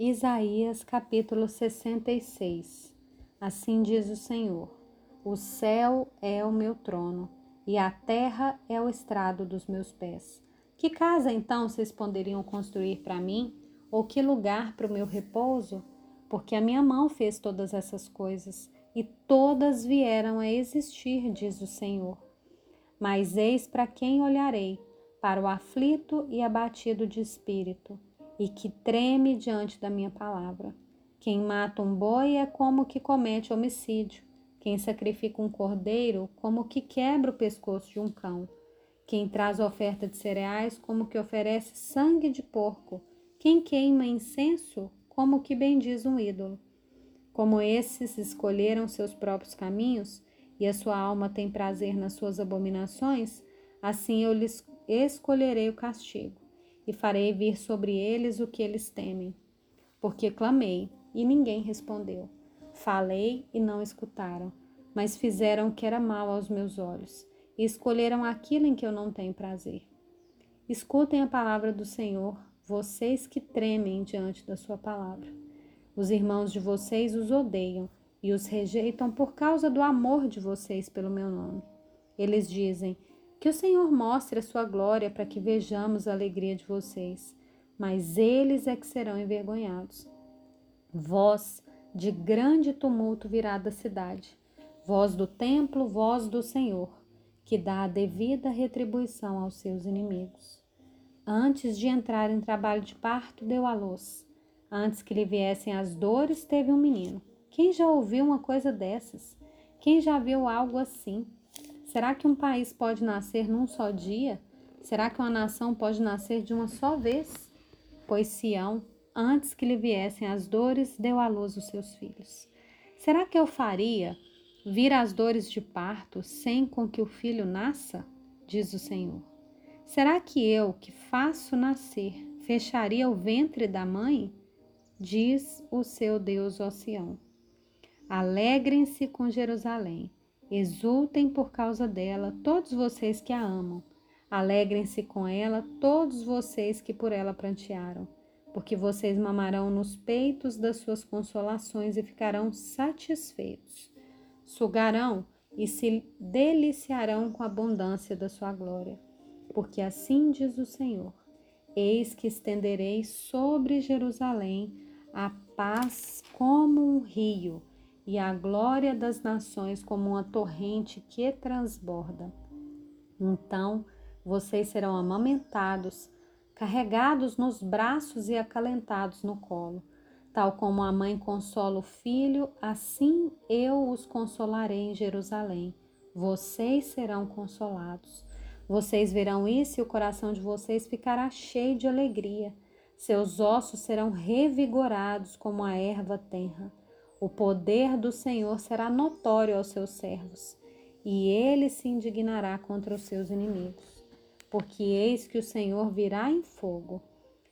Isaías capítulo 66 Assim diz o Senhor: O céu é o meu trono e a terra é o estrado dos meus pés. Que casa então vocês poderiam construir para mim? Ou que lugar para o meu repouso? Porque a minha mão fez todas essas coisas e todas vieram a existir, diz o Senhor. Mas eis para quem olharei: para o aflito e abatido de espírito e que treme diante da minha palavra. Quem mata um boi é como que comete homicídio. Quem sacrifica um cordeiro, como que quebra o pescoço de um cão. Quem traz oferta de cereais, como que oferece sangue de porco. Quem queima incenso, como que bendiz um ídolo. Como esses escolheram seus próprios caminhos, e a sua alma tem prazer nas suas abominações, assim eu lhes escolherei o castigo e farei vir sobre eles o que eles temem. Porque clamei e ninguém respondeu. Falei e não escutaram, mas fizeram o que era mal aos meus olhos e escolheram aquilo em que eu não tenho prazer. Escutem a palavra do Senhor, vocês que tremem diante da sua palavra. Os irmãos de vocês os odeiam e os rejeitam por causa do amor de vocês pelo meu nome. Eles dizem: que o Senhor mostre a sua glória para que vejamos a alegria de vocês, mas eles é que serão envergonhados. Voz de grande tumulto virá da cidade, voz do templo, voz do Senhor, que dá a devida retribuição aos seus inimigos. Antes de entrar em trabalho de parto, deu à luz. Antes que lhe viessem as dores, teve um menino. Quem já ouviu uma coisa dessas? Quem já viu algo assim? Será que um país pode nascer num só dia? Será que uma nação pode nascer de uma só vez? Pois Sião, antes que lhe viessem as dores, deu à luz os seus filhos. Será que eu faria vir as dores de parto sem com que o filho nasça? Diz o Senhor. Será que eu, que faço nascer, fecharia o ventre da mãe? Diz o seu Deus, Sião. Alegrem-se com Jerusalém Exultem por causa dela, todos vocês que a amam. Alegrem-se com ela, todos vocês que por ela prantearam, porque vocês mamarão nos peitos das suas consolações e ficarão satisfeitos. Sugarão e se deliciarão com a abundância da sua glória. Porque assim diz o Senhor: Eis que estenderei sobre Jerusalém a paz como um rio e a glória das nações como uma torrente que transborda. Então vocês serão amamentados, carregados nos braços e acalentados no colo. Tal como a mãe consola o filho, assim eu os consolarei em Jerusalém. Vocês serão consolados. Vocês verão isso e o coração de vocês ficará cheio de alegria. Seus ossos serão revigorados como a erva tenra. O poder do Senhor será notório aos seus servos, e ele se indignará contra os seus inimigos. Porque eis que o Senhor virá em fogo,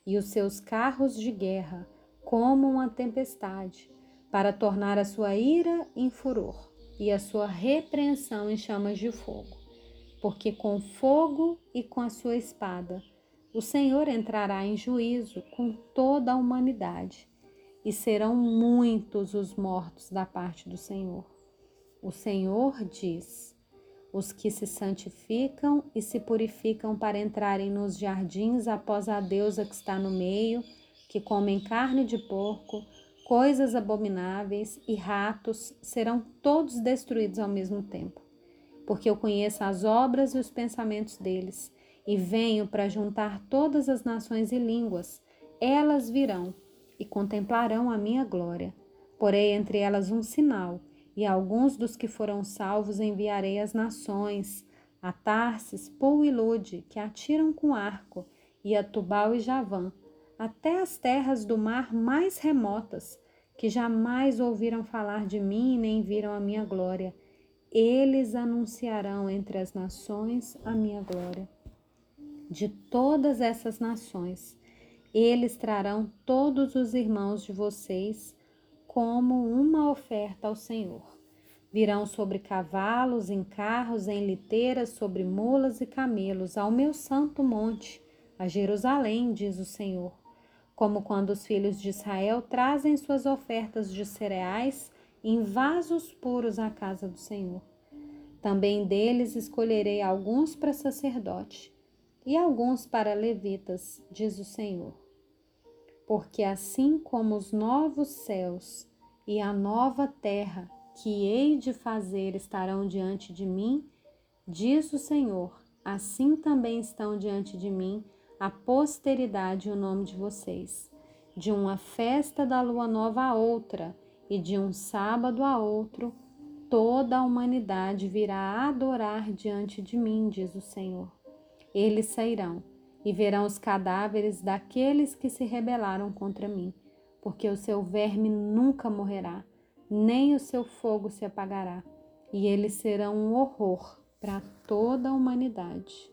e os seus carros de guerra como uma tempestade, para tornar a sua ira em furor e a sua repreensão em chamas de fogo. Porque com fogo e com a sua espada o Senhor entrará em juízo com toda a humanidade e serão muitos os mortos da parte do Senhor. O Senhor diz: os que se santificam e se purificam para entrarem nos jardins após a deusa que está no meio, que comem carne de porco, coisas abomináveis e ratos, serão todos destruídos ao mesmo tempo. Porque eu conheço as obras e os pensamentos deles, e venho para juntar todas as nações e línguas. Elas virão e contemplarão a minha glória. Porei entre elas um sinal, e alguns dos que foram salvos enviarei às nações, a Tarsis, Pou e Lude, que atiram com arco, e a Tubal e Javã, até as terras do mar mais remotas, que jamais ouviram falar de mim nem viram a minha glória. Eles anunciarão entre as nações a minha glória. De todas essas nações, eles trarão todos os irmãos de vocês como uma oferta ao Senhor. Virão sobre cavalos, em carros, em liteiras, sobre mulas e camelos, ao meu santo monte, a Jerusalém, diz o Senhor. como quando os filhos de Israel trazem suas ofertas de cereais em vasos puros à casa do Senhor. Também deles escolherei alguns para sacerdote e alguns para levitas, diz o Senhor. Porque assim como os novos céus e a nova terra que hei de fazer estarão diante de mim, diz o Senhor, assim também estão diante de mim a posteridade e o nome de vocês. De uma festa da lua nova a outra, e de um sábado a outro, toda a humanidade virá adorar diante de mim, diz o Senhor. Eles sairão e verão os cadáveres daqueles que se rebelaram contra mim, porque o seu verme nunca morrerá, nem o seu fogo se apagará, e eles serão um horror para toda a humanidade.